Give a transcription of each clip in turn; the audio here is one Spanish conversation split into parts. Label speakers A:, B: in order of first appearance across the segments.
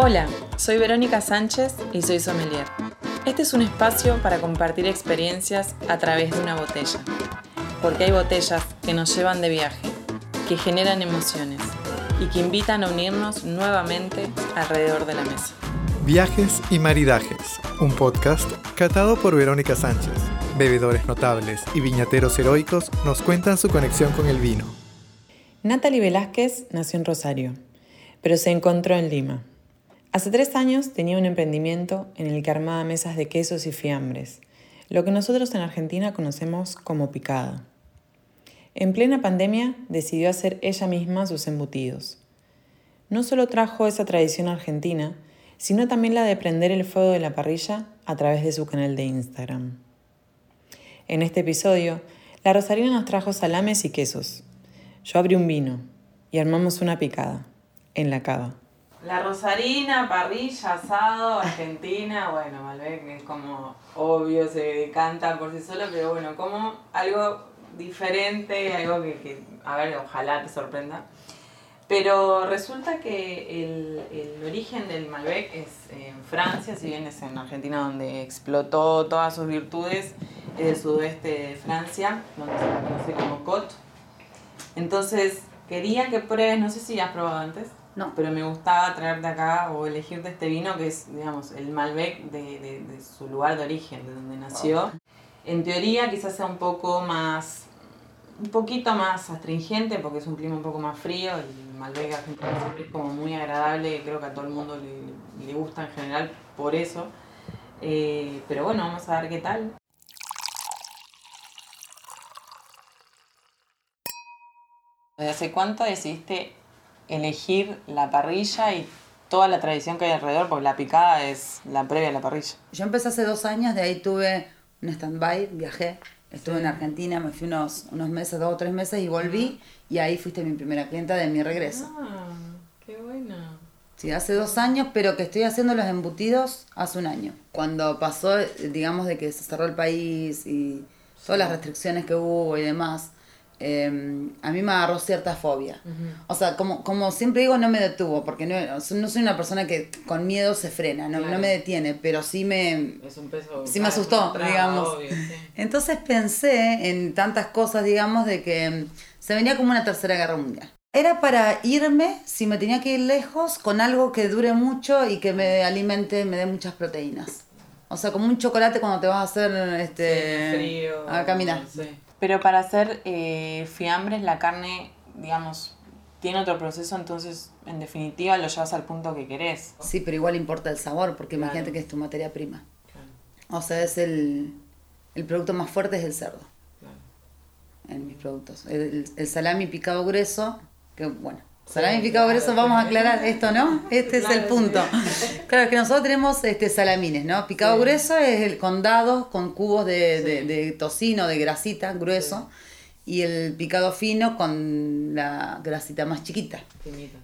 A: Hola, soy Verónica Sánchez y soy sommelier. Este es un espacio para compartir experiencias a través de una botella. Porque hay botellas que nos llevan de viaje, que generan emociones y que invitan a unirnos nuevamente alrededor de la mesa.
B: Viajes y Maridajes, un podcast catado por Verónica Sánchez. Bebedores notables y viñateros heroicos nos cuentan su conexión con el vino.
A: Natalie Velázquez nació en Rosario, pero se encontró en Lima. Hace tres años tenía un emprendimiento en el que armaba mesas de quesos y fiambres, lo que nosotros en Argentina conocemos como picada. En plena pandemia decidió hacer ella misma sus embutidos. No solo trajo esa tradición argentina, sino también la de prender el fuego de la parrilla a través de su canal de Instagram. En este episodio, la Rosarina nos trajo salames y quesos. Yo abrí un vino y armamos una picada en la cava. La Rosarina, parrilla, asado, Argentina, bueno, Malbec es como obvio, se canta por sí solo, pero bueno, como algo diferente, algo que, que a ver, ojalá te sorprenda. Pero resulta que el, el, origen del Malbec es en Francia, si bien es en Argentina donde explotó todas sus virtudes, es del sudoeste de Francia, donde se conoce como Côte. Entonces, quería que pruebes, no sé si has probado antes,
C: No.
A: pero me gustaba traerte acá o elegirte este vino que es, digamos, el Malbec de, de, de su lugar de origen, de donde nació. En teoría quizás sea un poco más un poquito más astringente porque es un clima un poco más frío. El Malbec argentino es como muy agradable, creo que a todo el mundo le, le gusta en general por eso. Eh, pero bueno, vamos a ver qué tal. ¿Hace cuánto decidiste elegir la parrilla y toda la tradición que hay alrededor? Porque la picada es la previa a la parrilla.
C: Yo empecé hace dos años, de ahí tuve un stand-by, viajé, estuve
A: Sí.
C: en Argentina, me fui unos, unos meses, dos o tres meses y volví y ahí fuiste mi primera clienta de mi regreso.
A: Ah, qué buena.
C: Sí, hace dos años, pero que estoy haciendo los embutidos hace un año. Cuando pasó, digamos, de que se cerró el país y todas las restricciones que hubo y demás, eh, a mí me agarró cierta fobia. O sea, como, como siempre digo, no me detuvo, porque no, no soy una persona que con miedo se frena, no, me detiene, pero sí me,
A: Es un peso.
C: Sí me asustó, digamos. Entonces pensé en tantas cosas, digamos, de que mm, se venía como una tercera guerra mundial. Era para irme, si me tenía que ir lejos, con algo que dure mucho y que me alimente, me dé muchas proteínas. O sea, como un chocolate cuando te vas a hacer este a caminar.
A: Pero para hacer eh, fiambres, la carne, digamos, tiene otro proceso, entonces, en definitiva, lo llevas al punto que querés.
C: Sí, pero igual importa el sabor, porque
A: Claro.
C: imagínate que es tu materia prima. O sea, es el, el producto más fuerte es el cerdo. en mis productos. El, el salami picado grueso, que bueno, salami picado
A: claro,
C: grueso, vamos a aclarar esto, ¿no? Este es el punto.
A: sí.
C: Claro, es que nosotros tenemos este salamines, ¿no? Picado
A: Sí.
C: grueso es el con dados, con cubos de, de-
A: Sí.
C: de tocino, de grasita, grueso, y el picado fino con la grasita más chiquita.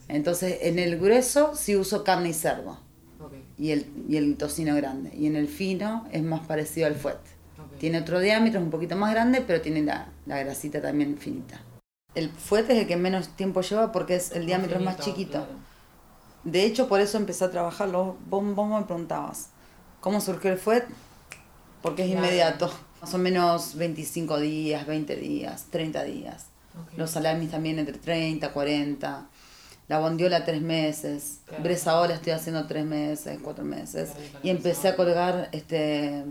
C: Entonces, en el grueso sí uso carne y cerdo y el, y el tocino grande. Y en el fino es más parecido al fuet. Tiene otro diámetro, es un poquito más grande, pero tiene la, la grasita también finita. El fuet es el que menos tiempo lleva porque es el diámetro es más chiquito. De hecho, por eso empecé a trabajarlo. Vos, vos me preguntabas, ¿cómo surgió el fuet? Porque es
A: Claro.
C: inmediato. Más o menos 25 días, 20 días, 30 días. Los salamis también entre 30, 40. La bondiola tres meses.
A: Claro.
C: Estoy haciendo tres meses, cuatro meses. Y empecé a colgar este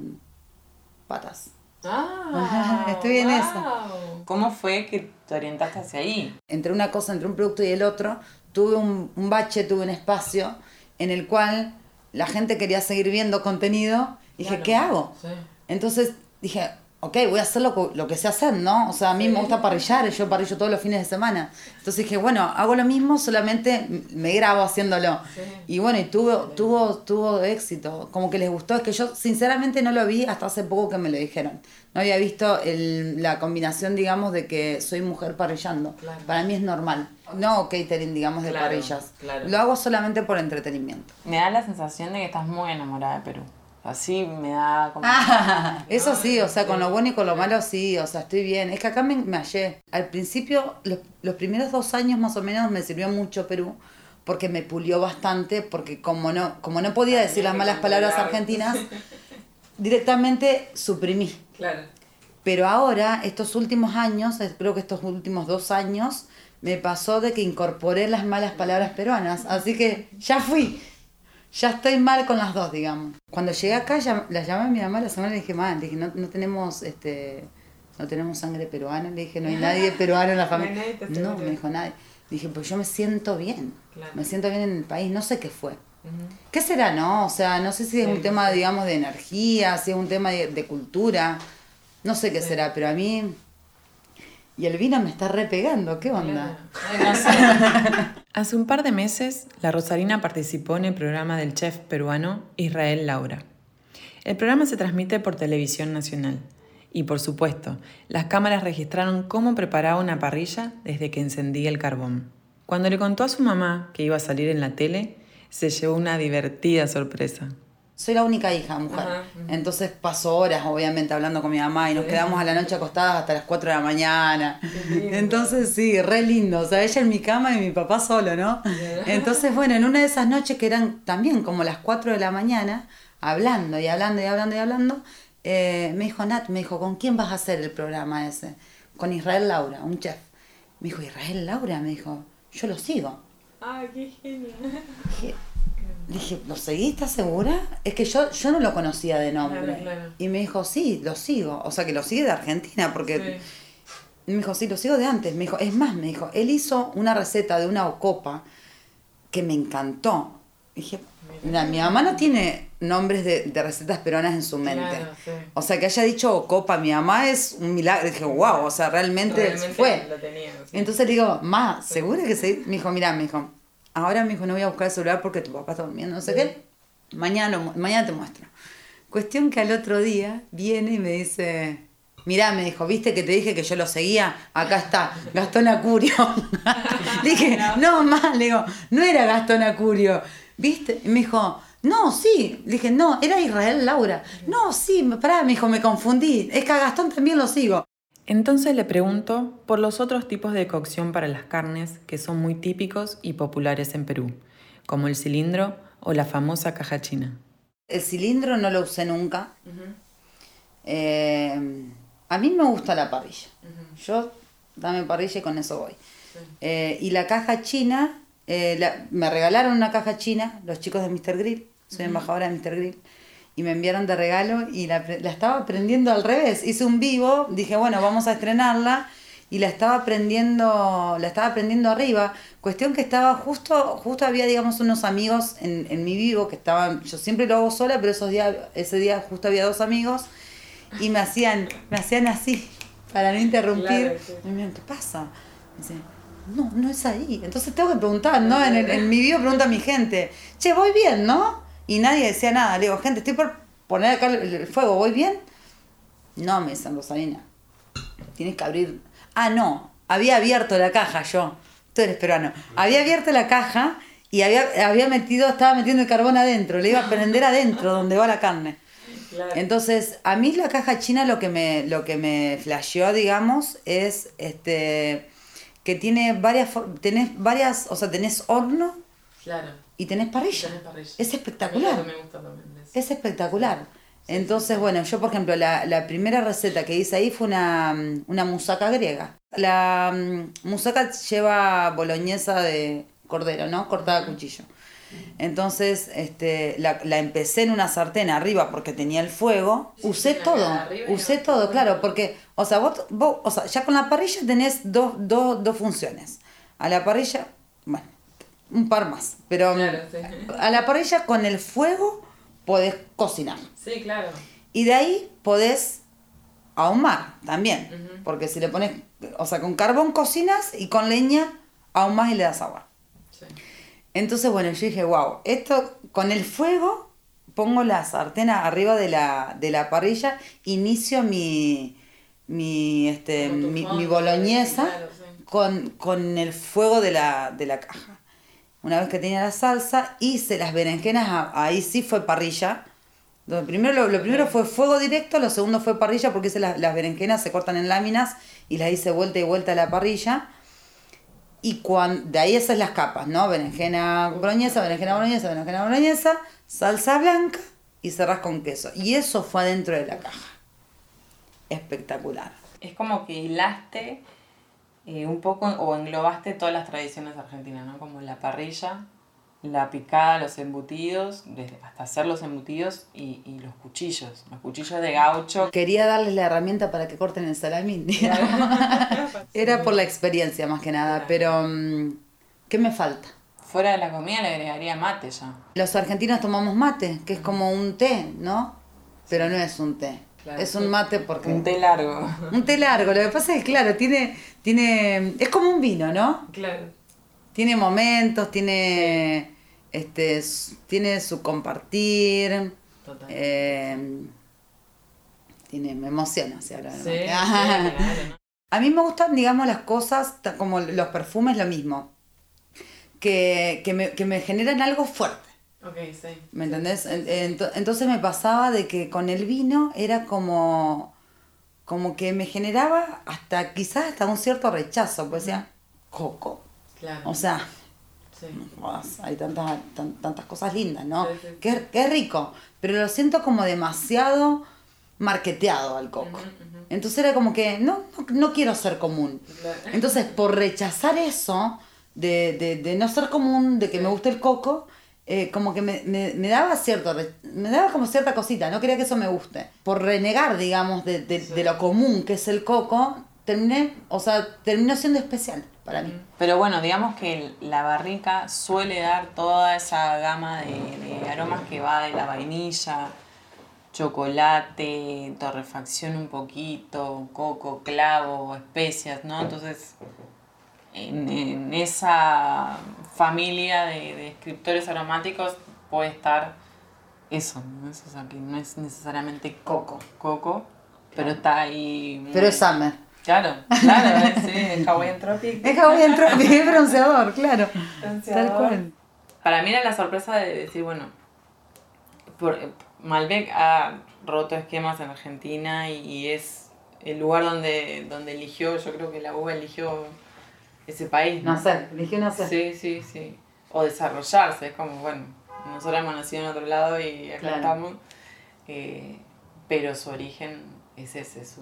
C: patas.
A: Ah,
C: Estoy en eso.
A: ¿Cómo fue que te orientaste hacia ahí?
C: entre una cosa, entre un producto y el otro, tuve un, un bache, tuve un espacio en el cual la gente quería seguir viendo contenido. Dije,
A: Claro.
C: ¿qué hago?
A: Sí.
C: Entonces dije, ok, voy a hacer lo, que- lo que sé hacer, ¿no? O sea, a mí me gusta parrillar, yo parrillo todos los fines de semana. Entonces dije, bueno, hago lo mismo, solamente me grabo haciéndolo.
A: Sí.
C: Y bueno, y tuvo, tuvo, tuvo éxito, como que les gustó. Es que yo sinceramente no lo vi hasta hace poco que me lo dijeron. No había visto el- la combinación, digamos, de que soy mujer parrillando.
A: Claro.
C: Para mí es normal. No catering, digamos, de
A: Claro,
C: parrillas.
A: claro.
C: Lo hago solamente por entretenimiento.
A: Me da la sensación de que estás muy enamorada de Perú. Así me da como...
C: Ah, Eso sí, o sea, con lo bueno y con lo malo sí, o sea, estoy bien. Es que acá me, me hallé. Al principio, los, los primeros dos años más o menos me sirvió mucho Perú, porque me pulió bastante, porque como no, como no podía decir las malas palabras argentinas, directamente suprimí.
A: Claro.
C: Pero ahora, estos últimos años, creo que estos últimos dos años, me pasó de que incorporé las malas palabras peruanas. Así que ya fui. Ya estoy mal con las dos, digamos. Cuando llegué acá, ya, la llamé a mi mamá la semana y le dije, mamá, dije, no, no tenemos este no tenemos sangre peruana. Le dije, no hay nadie peruano en la familia. No, me dijo nadie. Dije, pues yo me siento bien. Me siento bien en el país. No sé qué fue. ¿Qué será, no? O sea, no sé si es un tema, digamos, de energía, si es un tema de, cultura. No sé qué será, pero a mí... Y el vino me está repegando, ¿qué onda?
A: Hace un par de meses, la Rosarina participó en el programa del chef peruano Israel Laura. El programa se transmite por televisión nacional y por supuesto, las cámaras registraron cómo preparaba una parrilla desde que encendía el carbón. Cuando le contó a su mamá que iba a salir en la tele, se llevó una divertida sorpresa.
C: Soy la única hija, mujer. Entonces paso horas, obviamente, hablando con mi mamá y nos quedamos a la noche acostadas hasta las 4 de la mañana. Entonces, sí, re lindo. O sea, ella en mi cama y mi papá solo, ¿no? Entonces, bueno, en una de esas noches que eran también como las 4 de la mañana, hablando y hablando y hablando y hablando, eh, me dijo, Nat, me dijo, ¿con quién vas a hacer el programa ese? Con Israel Laura, un chef. Me dijo, Israel Laura, me dijo, yo lo sigo.
A: Ah, qué genial.
C: Dije, ¿lo seguí? ¿Estás segura? Es que yo, yo no lo conocía de nombre. Y me dijo, sí, lo sigo. O sea, que lo sigue de Argentina, porque... Me dijo, sí, lo sigo de antes. Me dijo, es más, me dijo, él hizo una receta de una ocopa que me encantó. Dije, mira, mi mamá no tiene nombres de, recetas peruanas en su mente. O sea, que haya dicho copa mi mamá es un milagro. Dije, wow, o sea, realmente, fue. Entonces le digo, ma, ¿segura que se.? Me dijo, mira, me dijo, ahora me dijo, no voy a buscar el celular porque tu papá está durmiendo, no sé qué. Mañana, mañana te muestro. Cuestión que al otro día viene y me dice, mirá, me dijo, viste que te dije que yo lo seguía, acá está, Gastón Acurio. dije, no, ma, le digo, no era Gastón Acurio, viste. Y me dijo, no, sí. Le dije, no, era Israel Laura. No, sí, pará, me dijo, me confundí. Es que a Gastón también lo sigo.
A: Entonces le pregunto por los otros tipos de cocción para las carnes que son muy típicos y populares en Perú, como el cilindro o la famosa caja china.
C: El cilindro no lo usé nunca. Eh, a mí me gusta la parrilla. Yo dame parrilla y con eso voy. Eh, y la caja china, eh, me regalaron una caja china los chicos de Mr. Grill soy embajadora de Mr. Grill. Y me enviaron de regalo y la, estaba aprendiendo al revés. Hice un vivo, dije, bueno, vamos a estrenarla y la estaba aprendiendo, la estaba aprendiendo arriba. Cuestión que estaba justo, justo había, digamos, unos amigos en, en mi vivo que estaban, yo siempre lo hago sola, pero esos días, ese día justo había dos amigos y me hacían, me hacían así para no interrumpir. Y me ¿qué pasa? dice, no, no es ahí. Entonces tengo que preguntar, ¿no? En, en mi vivo pregunta a mi gente, che, voy bien, ¿no? Y nadie decía nada. Le digo, gente, estoy por poner acá el, fuego, ¿voy bien? No, me dicen, Rosalina. Tienes que abrir. Ah, no. Había abierto la caja yo. Tú eres peruano. Había abierto la caja y había, había metido, estaba metiendo el carbón adentro. Le iba a prender adentro donde va la carne. Entonces, a mí la caja china lo que me, lo que me flasheó, digamos, es este que tiene varias, tenés varias, o sea, tenés horno.
A: Claro
C: y tenés parrilla. Es espectacular. Es espectacular. Entonces, bueno, yo por ejemplo, la, primera receta que hice ahí fue una, una musaca griega. La um, musaca lleva boloñesa de cordero, ¿no? Cortada a cuchillo. Entonces, este, la, empecé en una sartén arriba porque tenía el fuego. usé todo, usé todo, claro, porque, o sea, vos, vos, o sea, ya con la parrilla tenés dos, dos, dos funciones. A la parrilla, bueno, un par más. Pero a la parrilla con el fuego podés cocinar.
A: Sí, claro.
C: Y de ahí podés ahumar también. Porque si le pones, o sea, con carbón cocinas y con leña ahumas y le das agua. Sí. Entonces, bueno, yo dije, wow, esto con el fuego pongo la sartén arriba de la, de la parrilla, inicio mi, mi, este, mi, boloñesa con, con, el fuego de la, de la caja. Una vez que tenía la salsa, hice las berenjenas, ahí sí fue parrilla. Lo primero, lo, primero fue fuego directo, lo segundo fue parrilla porque hice las, berenjenas, se cortan en láminas y las hice vuelta y vuelta a la parrilla. Y cuando, de ahí esas las capas, ¿no? Berenjena boloñesa, berenjena boloñesa, berenjena boloñesa, salsa blanca y cerras con queso. Y eso fue adentro de la caja. Espectacular.
A: Es como que hilaste eh, un poco o englobaste todas las tradiciones argentinas, ¿no? Como la parrilla, la picada, los embutidos, hasta hacer los embutidos y, y, los cuchillos, los cuchillos de gaucho.
C: Quería darles la herramienta para que corten el salamín. Era por la experiencia más que nada, pero mm, ¿qué me falta?
A: Fuera de la comida le agregaría mate ya.
C: Los argentinos tomamos mate, que es como un té, ¿no? Pero no es un té. Es un mate porque...
A: Un té largo.
C: Un té largo. Lo que pasa es que, claro, tiene, tiene... Es como un vino, ¿no?
A: Claro.
C: Tiene momentos, tiene este, tiene su compartir. Total. Eh, tiene, me emociona, si ahora. Sí, A mí me gustan, digamos, las cosas como los perfumes, lo mismo. Que, que, me, que me generan algo fuerte.
A: Ok, sí.
C: ¿Me entendés? Entonces me pasaba de que con el vino era como, como que me generaba hasta quizás hasta un cierto rechazo, pues decía, coco. Claro. O sea, hay tantas, tantas cosas lindas, ¿no? Que, es rico, pero lo siento como demasiado marketeado al coco. Entonces era como que no, no, quiero ser común. Entonces, por rechazar eso, de, de, no ser común, de que me guste el coco, eh, como que me, me, daba cierto, me daba como cierta cosita, no quería que eso me guste. Por renegar, digamos, de, de lo común que es el coco, terminé, o sea, terminó siendo especial para mí.
A: Pero bueno, digamos que la barrica suele dar toda esa gama de, aromas que va de la vainilla, chocolate, torrefacción un poquito, coco, clavo, especias, ¿no? Entonces, en, esa familia de, de, escriptores aromáticos puede estar eso, ¿no? o sea, que no es necesariamente coco, coco, pero está ahí...
C: Pero es summer.
A: Claro, claro, sí, es Hawaiian Tropic.
C: Es Hawaiian Tropic, es bronceador, claro. Tal cual.
A: Para mí era la sorpresa de decir, bueno, por, Malbec ha roto esquemas en Argentina y, es el lugar donde, donde eligió, yo creo que la uva eligió ese país.
C: ¿no? Nacer, eligió nacer.
A: Sí, sí, sí. O desarrollarse, es como, bueno, nosotros hemos nacido en otro lado y acá estamos, eh, pero su origen es ese, su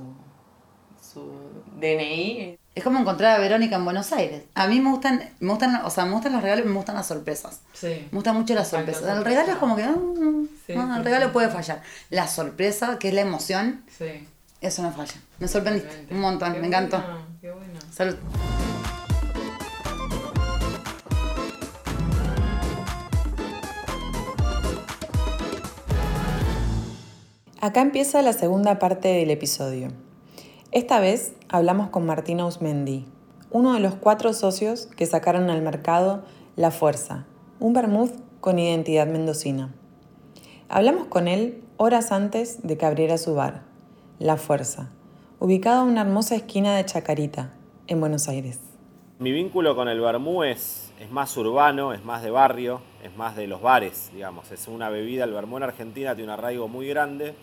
A: su DNI.
C: Es como encontrar a Verónica en Buenos Aires. A mí me gustan, me gustan, o sea, me gustan los regalos y me gustan las sorpresas. Sí. Me gustan mucho las sorpresas. El regalo es como que, mm, mm, el regalo puede fallar. La sorpresa, que es la emoción, sí. eso no falla. Me sorprendiste un montón, me encantó. Qué bueno. Salud.
A: Acá empieza la segunda parte del episodio. Esta vez hablamos con Martín Ausmendi, uno de los cuatro socios que sacaron al mercado La Fuerza, un vermouth con identidad mendocina. Hablamos con él horas antes de que abriera su bar, La Fuerza, ubicado en una hermosa esquina de Chacarita, en Buenos Aires.
D: Mi vínculo con el vermú es, es más urbano, es más de barrio, es más de los bares, digamos. Es una bebida, el vermú en Argentina tiene un arraigo muy grande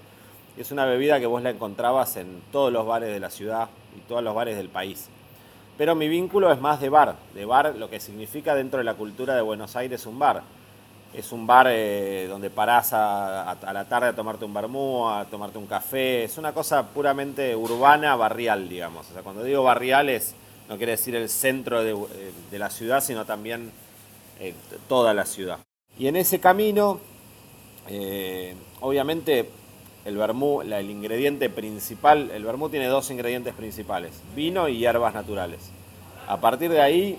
D: es una bebida que vos la encontrabas en todos los bares de la ciudad y todos los bares del país. Pero mi vínculo es más de bar, de bar lo que significa dentro de la cultura de Buenos Aires un bar. Es un bar eh, donde parás a, la tarde a tomarte un vermú, a tomarte un café. Es una cosa puramente urbana, barrial, digamos. O sea, cuando digo barrial es, no quiere decir el centro de, eh, la ciudad, sino también eh, toda la ciudad. Y en ese camino, obviamente el vermú, el ingrediente principal, el vermú tiene dos ingredientes principales, vino y hierbas naturales. A partir de ahí,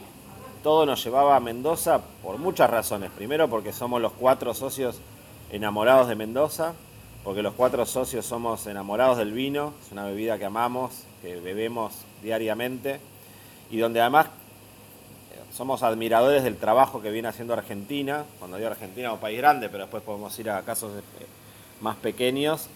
D: todo nos llevaba a Mendoza por muchas razones. Primero porque somos los cuatro socios enamorados de Mendoza, porque los cuatro socios somos enamorados del vino, es una bebida que amamos, que bebemos diariamente, y donde además eh, somos admiradores del trabajo que viene haciendo Argentina, cuando digo Argentina un país grande, pero después podemos ir a casos eh, más pequeños,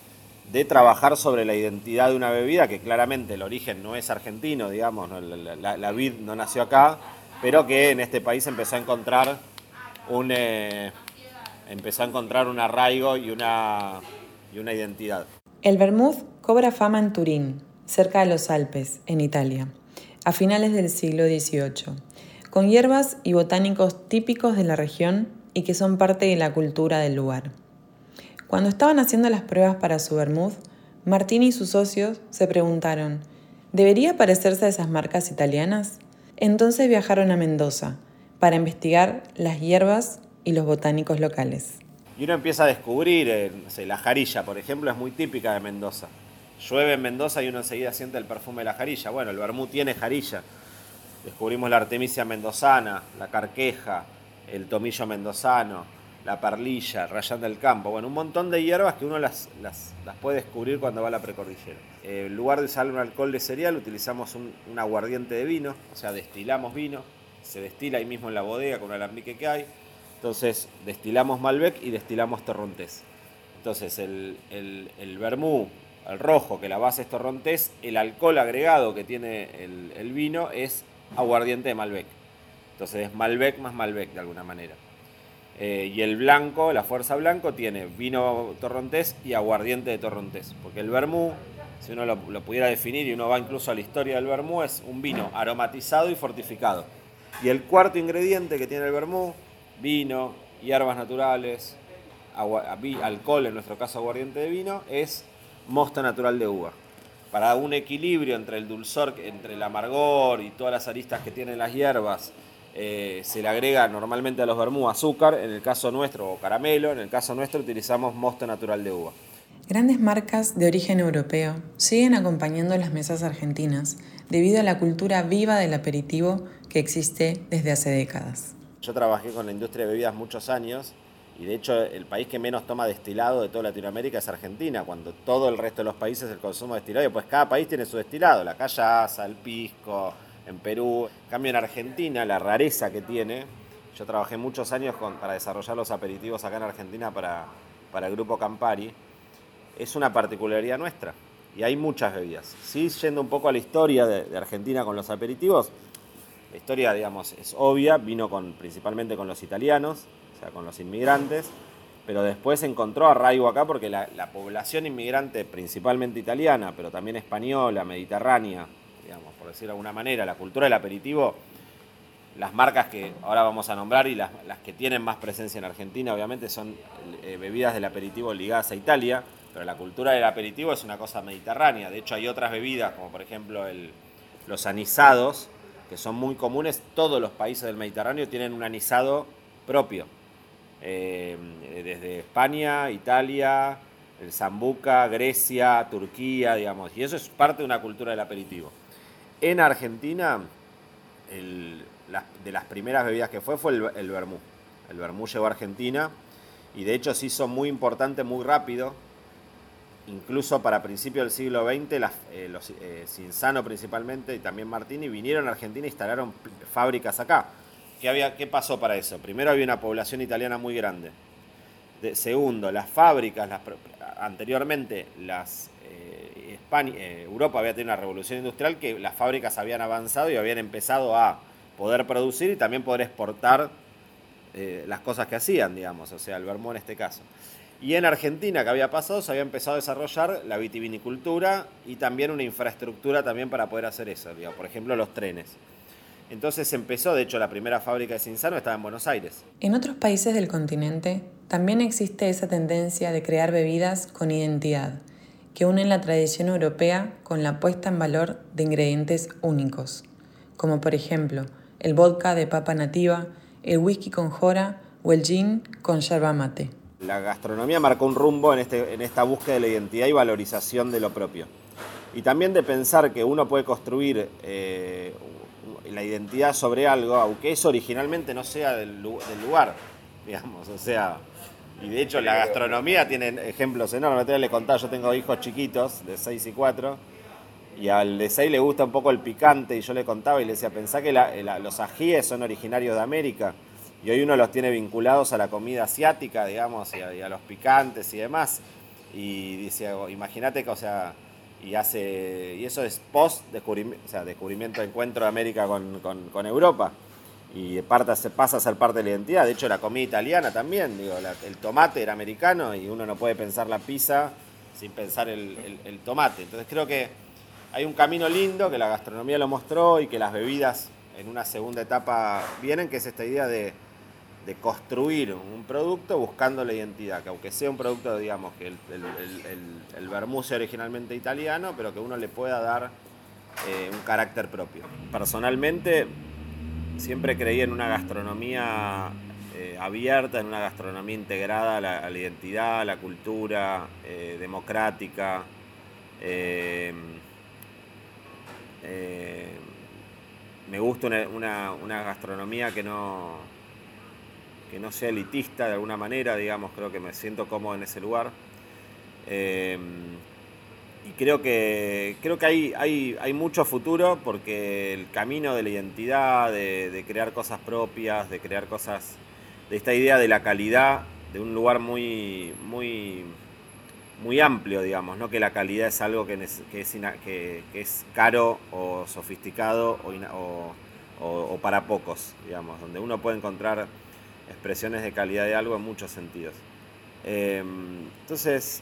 D: de trabajar sobre la identidad de una bebida que claramente el origen no es argentino, digamos, la, vid no nació acá, pero que en este país empezó a encontrar un, eh, empezó a encontrar un arraigo y una, y una identidad.
A: El vermouth cobra fama en Turín, cerca de los Alpes, en Italia, a finales del siglo XVIII, con hierbas y botánicos típicos de la región y que son parte de la cultura del lugar. Cuando estaban haciendo las pruebas para su vermouth, Martín y sus socios se preguntaron, ¿debería parecerse a esas marcas italianas? Entonces viajaron a Mendoza para investigar las hierbas y los botánicos locales.
D: Y uno empieza a descubrir, eh, la jarilla, por ejemplo, es muy típica de Mendoza. Llueve en Mendoza y uno enseguida siente el perfume de la jarilla. Bueno, el vermú tiene jarilla. Descubrimos la artemisia mendozana, la carqueja, el tomillo mendozano, la perlilla, rayán del campo. Bueno, un montón de hierbas que uno las, las, puede descubrir cuando va a la precordillera. Eh, en lugar de usar un alcohol de cereal, utilizamos un, aguardiente de vino, o sea, destilamos vino, se destila ahí mismo en la bodega con el alambique que hay. Entonces, destilamos Malbec y destilamos Torrontés. Entonces, el, el, el vermú, el rojo, que la base es Torrontés, el alcohol agregado que tiene el, vino es aguardiente de Malbec. Entonces, es Malbec más Malbec de alguna manera. Eh, y el blanco, la fuerza blanco, tiene vino torrontés y aguardiente de torrontés. Porque el vermú, si uno lo, pudiera definir y uno va incluso a la historia del vermú, es un vino aromatizado y fortificado. Y el cuarto ingrediente que tiene el vermú, vino, hierbas naturales, alcohol, en nuestro caso aguardiente de vino, es mosto natural de uva. Para un equilibrio entre el dulzor, entre el amargor y todas las aristas que tienen las hierbas, eh, se le agrega normalmente a los vermú azúcar, en el caso nuestro, o caramelo, en el caso nuestro utilizamos mosto natural de uva.
A: Grandes marcas de origen europeo siguen acompañando las mesas argentinas debido a la cultura viva del aperitivo que existe desde hace décadas.
D: Yo trabajé con la industria de bebidas muchos años y de hecho el país que menos toma destilado de toda Latinoamérica es Argentina, cuando todo el resto de los países el consumo de destilado, pues cada país tiene su destilado, la callaza, el pisco, en Perú. En cambio, en Argentina, la rareza que tiene, yo trabajé muchos años para desarrollar los aperitivos acá en Argentina para, para el grupo Campari, es una particularidad nuestra. Y hay muchas bebidas. Sí, yendo un poco a la historia de, Argentina con los aperitivos, la historia, digamos, es obvia, vino con, principalmente con los italianos, con los inmigrantes, pero después encontró arraigo acá porque la, la población inmigrante, principalmente italiana, pero también española, mediterránea, digamos, por decirlo de alguna manera, la cultura del aperitivo, las marcas que ahora vamos a nombrar y las, que tienen más presencia en Argentina, obviamente, son eh, bebidas del aperitivo ligadas a Italia, pero la cultura del aperitivo es una cosa mediterránea. De hecho, hay otras bebidas, como por ejemplo los anisados, que son muy comunes. Todos los países del Mediterráneo tienen un anisado propio. Eh, desde España, Italia, el Zambuca, Grecia, Turquía, digamos. Y eso es parte de una cultura del aperitivo. En Argentina, de las primeras bebidas que fue fue el, el vermú. El vermú llegó a Argentina y de hecho se hizo muy importante muy rápido. Incluso para principios del siglo XX, las, eh, los, eh, principalmente y también Martini vinieron a Argentina e instalaron fábricas acá. ¿Qué, había, ¿Qué pasó para eso? Primero había una población italiana muy grande. segundo, las fábricas, anteriormente las eh, Europa había tenido una revolución industrial que las fábricas habían avanzado y habían empezado a poder producir y también poder exportar eh, las cosas que hacían, digamos, o sea, el vermú en este caso. Y en Argentina, que había pasado, se había empezado a desarrollar la vitivinicultura y también una infraestructura también para poder hacer eso, digamos, por ejemplo, los trenes. Entonces empezó, de hecho, la primera fábrica de Cinzano estaba en Buenos Aires.
A: En otros países del continente también existe esa tendencia de crear bebidas con identidad que unen la tradición europea con la puesta en valor de ingredientes únicos, como por ejemplo el vodka de papa nativa, el whisky con jora o el gin con yerba mate.
D: La gastronomía marcó un rumbo en, este, en esta búsqueda de la identidad y valorización de lo propio. Y también de pensar que uno puede construir eh, la identidad sobre algo, aunque eso originalmente no sea del, del lugar, digamos, o sea, y de hecho la gastronomía tiene ejemplos enormes. Le contaba, yo tengo hijos chiquitos de 6 y 4 y al de 6 le gusta un poco el picante y yo le contaba y le decía, pensá que los ajíes son originarios de América y hoy uno los tiene vinculados a la comida asiática, digamos, y a, los picantes y demás. Y dice, imagínate que, o sea, y hace y eso es post descubrimiento, o sea, descubrimiento encuentro de América con, con Europa y se pasa a ser parte de la identidad. De hecho, la comida italiana también, digo, el tomate era americano y uno no puede pensar la pizza sin pensar el, tomate. Entonces creo que hay un camino lindo que la gastronomía lo mostró y que las bebidas en una segunda etapa vienen, que es esta idea de, construir un producto buscando la identidad, que aunque sea un producto, digamos, que el, el, sea originalmente italiano, pero que uno le pueda dar eh, un carácter propio. Personalmente, siempre creí en una gastronomía eh, abierta, en una gastronomía integrada a la, identidad, a la cultura, eh, democrática. me gusta una, gastronomía que no, que no sea elitista de alguna manera, digamos, creo que me siento cómodo en ese lugar. Eh, y creo que, creo que hay, hay, hay, mucho futuro porque el camino de la identidad, de, crear cosas propias, de crear cosas, de esta idea de la calidad, de un lugar muy, muy, muy amplio, digamos, no que la calidad es algo que, es, que, es caro o sofisticado o, para pocos, digamos, donde uno puede encontrar expresiones de calidad de algo en muchos sentidos. Em, entonces,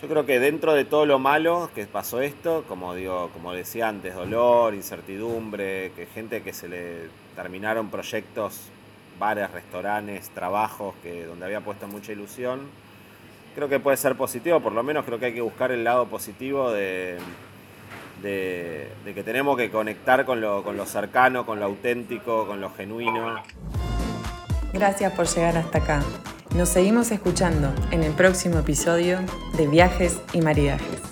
D: yo creo que dentro de todo lo malo que pasó esto, como digo, como decía antes, dolor, incertidumbre, que gente que se le terminaron proyectos, bares, restaurantes, trabajos que donde había puesto mucha ilusión, creo que puede ser positivo, por lo menos creo que hay que buscar el lado positivo de, de, que tenemos que conectar con lo, con lo cercano, con lo auténtico, con lo genuino.
A: Gracias por llegar hasta acá. Nos seguimos escuchando en el próximo episodio de Viajes y Maridajes.